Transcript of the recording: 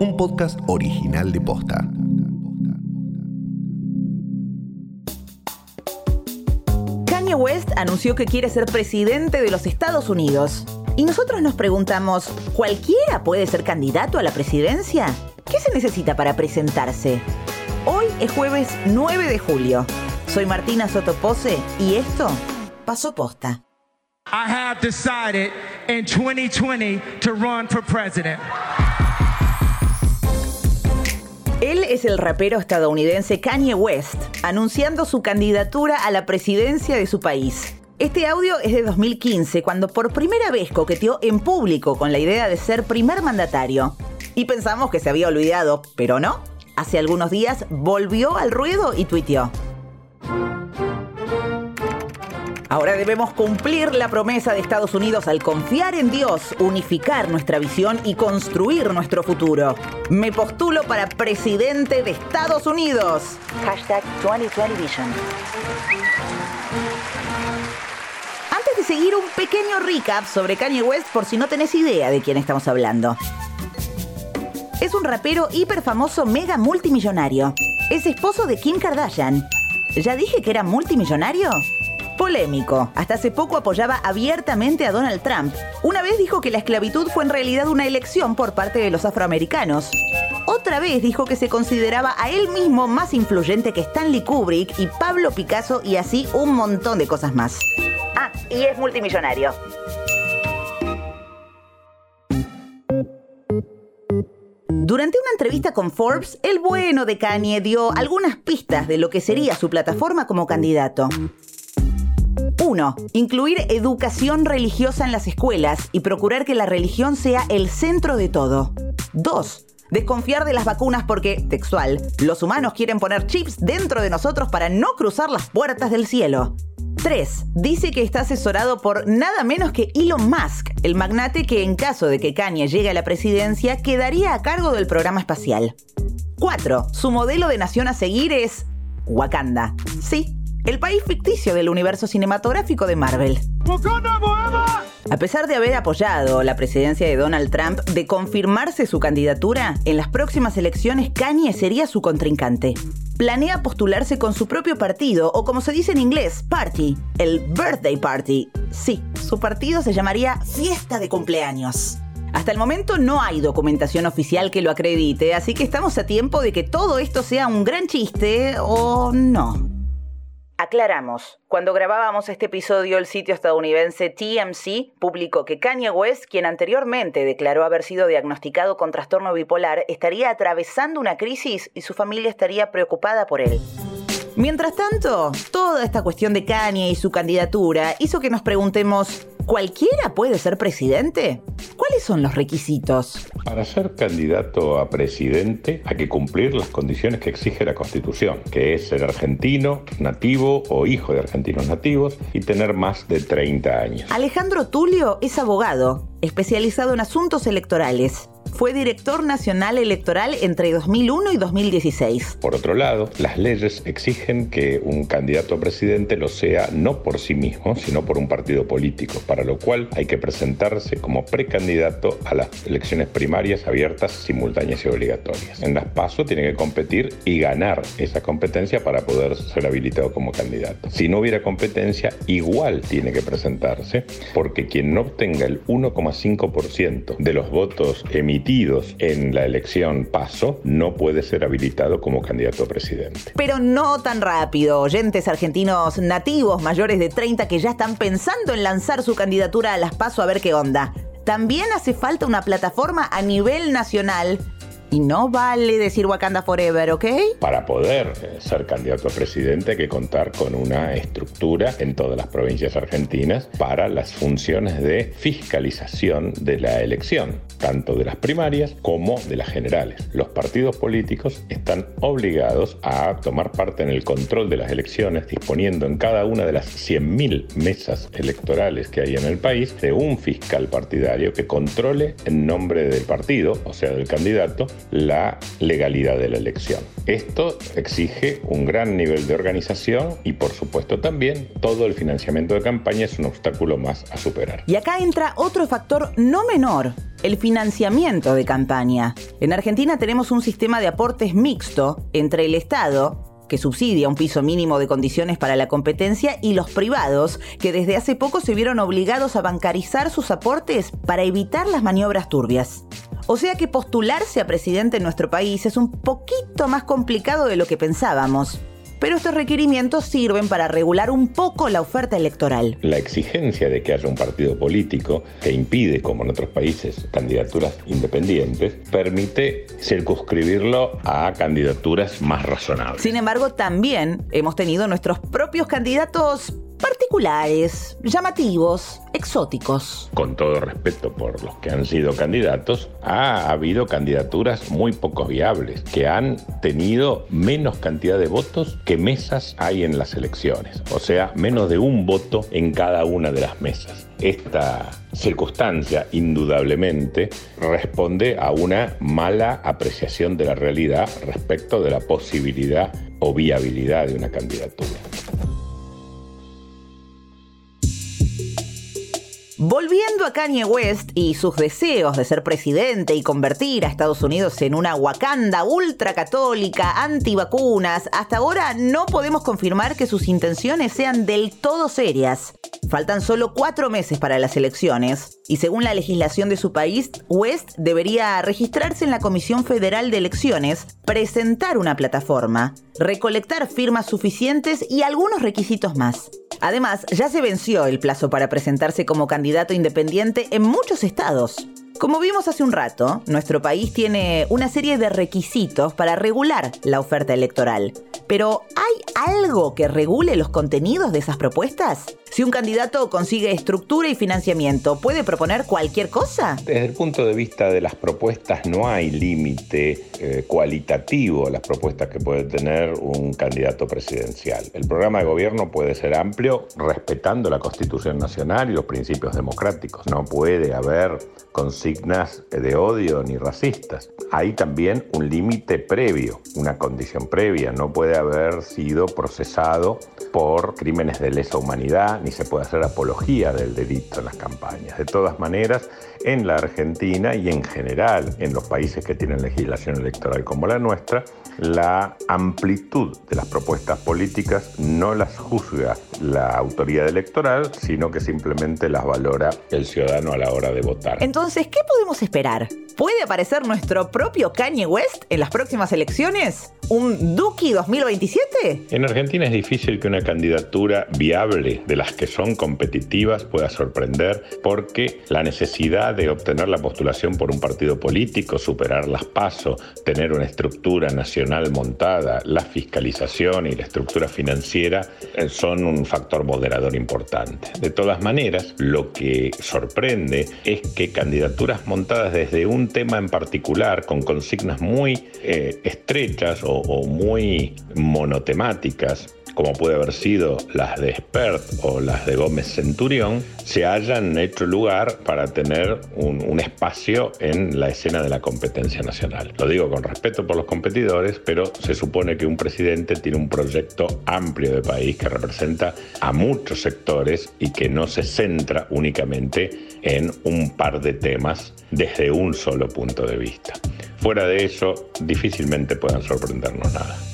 un podcast original de Posta. Kanye West anunció que quiere ser presidente de los Estados Unidos. Y nosotros nos preguntamos, ¿cualquiera puede ser candidato a la presidencia? ¿Qué se necesita para presentarse? Hoy es jueves 9 de julio. Soy Martina Sotopose y esto pasó posta. I have decided in 2020 to run for president. Él es el rapero estadounidense Kanye West, anunciando su candidatura a la presidencia de su país. Este audio es de 2015, cuando por primera vez coqueteó en público con la idea de ser primer mandatario. Y pensamos que se había olvidado, pero no. Hace algunos días volvió al ruedo y tuiteó. Ahora debemos cumplir la promesa de Estados Unidos al confiar en Dios, unificar nuestra visión y construir nuestro futuro. Me postulo para presidente de Estados Unidos. Hashtag 2020 Vision. Antes de seguir, un pequeño recap sobre Kanye West por si no tenés idea de quién estamos hablando. Es un rapero hiper famoso, mega multimillonario. Es esposo de Kim Kardashian. ¿Ya dije que era multimillonario? Polémico. Hasta hace poco apoyaba abiertamente a Donald Trump. Una vez dijo que la esclavitud fue en realidad una elección por parte de los afroamericanos. Otra vez dijo que se consideraba a él mismo más influyente que Stanley Kubrick y Pablo Picasso y así un montón de cosas más. Ah, y es multimillonario. Durante una entrevista con Forbes, el bueno de Kanye dio algunas pistas de lo que sería su plataforma como candidato. 1. Incluir educación religiosa en las escuelas y procurar que la religión sea el centro de todo. 2. Desconfiar de las vacunas porque, textual, los humanos quieren poner chips dentro de nosotros para no cruzar las puertas del cielo. 3. Dice que está asesorado por nada menos que Elon Musk, el magnate que en caso de que Kanye llegue a la presidencia quedaría a cargo del programa espacial. 4. Su modelo de nación a seguir es Wakanda. Sí, el país ficticio del universo cinematográfico de Marvel. A pesar de haber apoyado la presidencia de Donald Trump, de confirmarse su candidatura, en las próximas elecciones Kanye sería su contrincante. Planea postularse con su propio partido, o como se dice en inglés, party, el Birthday Party. Sí, su partido se llamaría Fiesta de Cumpleaños. Hasta el momento no hay documentación oficial que lo acredite, así que estamos a tiempo de que todo esto sea un gran chiste o no. Aclaramos, cuando grabábamos este episodio el sitio estadounidense TMC publicó que Kanye West, quien anteriormente declaró haber sido diagnosticado con trastorno bipolar, estaría atravesando una crisis y su familia estaría preocupada por él. Mientras tanto, toda esta cuestión de Kanye y su candidatura hizo que nos preguntemos, ¿Cualquiera puede ser presidente? ¿Cuáles son los requisitos? Para ser candidato a presidente hay que cumplir las condiciones que exige la Constitución, que es ser argentino, nativo o hijo de argentinos nativos y tener más de 30 años. Alejandro Tulio es abogado, especializado en asuntos electorales fue director nacional electoral entre 2001 y 2016. Por otro lado, las leyes exigen que un candidato a presidente lo sea no por sí mismo, sino por un partido político, para lo cual hay que presentarse como precandidato a las elecciones primarias abiertas, simultáneas y obligatorias. En las PASO tiene que competir y ganar esa competencia para poder ser habilitado como candidato. Si no hubiera competencia, igual tiene que presentarse, porque quien no obtenga el 1,5% de los votos emitidos en la elección paso no puede ser habilitado como candidato a presidente. Pero no tan rápido. Oyentes argentinos nativos mayores de 30 que ya están pensando en lanzar su candidatura a las paso a ver qué onda. También hace falta una plataforma a nivel nacional y no vale decir Wakanda Forever, ¿ok? Para poder eh, ser candidato a presidente hay que contar con una estructura en todas las provincias argentinas para las funciones de fiscalización de la elección, tanto de las primarias como de las generales. Los partidos políticos están obligados a tomar parte en el control de las elecciones, disponiendo en cada una de las 100.000 mesas electorales que hay en el país de un fiscal partidario que controle en nombre del partido, o sea, del candidato, la legalidad de la elección. Esto exige un gran nivel de organización y por supuesto también todo el financiamiento de campaña es un obstáculo más a superar. Y acá entra otro factor no menor, el financiamiento de campaña. En Argentina tenemos un sistema de aportes mixto entre el Estado, que subsidia un piso mínimo de condiciones para la competencia, y los privados, que desde hace poco se vieron obligados a bancarizar sus aportes para evitar las maniobras turbias. O sea que postularse a presidente en nuestro país es un poquito más complicado de lo que pensábamos pero estos requerimientos sirven para regular un poco la oferta electoral. La exigencia de que haya un partido político que impide, como en otros países, candidaturas independientes, permite circunscribirlo a candidaturas más razonables. Sin embargo, también hemos tenido nuestros propios candidatos particulares, llamativos, exóticos. Con todo respeto por los que han sido candidatos, ha habido candidaturas muy poco viables, que han tenido menos cantidad de votos que mesas hay en las elecciones, o sea, menos de un voto en cada una de las mesas. Esta circunstancia, indudablemente, responde a una mala apreciación de la realidad respecto de la posibilidad o viabilidad de una candidatura. Volviendo a Kanye West y sus deseos de ser presidente y convertir a Estados Unidos en una Wakanda ultracatólica, antivacunas, hasta ahora no podemos confirmar que sus intenciones sean del todo serias. Faltan solo cuatro meses para las elecciones y según la legislación de su país, West debería registrarse en la Comisión Federal de Elecciones, presentar una plataforma, recolectar firmas suficientes y algunos requisitos más. Además, ya se venció el plazo para presentarse como candidato independiente en muchos estados. Como vimos hace un rato, nuestro país tiene una serie de requisitos para regular la oferta electoral. Pero ¿hay algo que regule los contenidos de esas propuestas? Si un candidato consigue estructura y financiamiento, ¿puede proponer cualquier cosa? Desde el punto de vista de las propuestas no hay límite eh, cualitativo a las propuestas que puede tener un candidato presidencial. El programa de gobierno puede ser amplio respetando la Constitución Nacional y los principios democráticos. No puede haber consignas de odio ni racistas. Hay también un límite previo, una condición previa. No puede haber sido procesado por crímenes de lesa humanidad ni se puede hacer apología del delito en las campañas. De todas maneras, en la Argentina y en general en los países que tienen legislación electoral como la nuestra, la amplitud de las propuestas políticas no las juzga la autoridad electoral, sino que simplemente las valora el ciudadano a la hora de votar. Entonces, ¿qué podemos esperar? ¿Puede aparecer nuestro propio Kanye West en las próximas elecciones? ¿Un Duki 2027? En Argentina es difícil que una candidatura viable de las que son competitivas pueda sorprender porque la necesidad de obtener la postulación por un partido político, superar las pasos, tener una estructura nacional montada, la fiscalización y la estructura financiera eh, son un factor moderador importante. De todas maneras, lo que sorprende es que candidaturas montadas desde un tema en particular, con consignas muy eh, estrechas o, o muy monotemáticas, como puede haber sido las de Spert o las de Gómez Centurión, se hayan hecho lugar para tener un, espacio en la escena de la competencia nacional. Lo digo con respeto por los competidores, pero se supone que un presidente tiene un proyecto amplio de país que representa a muchos sectores y que no se centra únicamente en un par de temas desde un solo punto de vista. Fuera de eso, difícilmente puedan sorprendernos nada.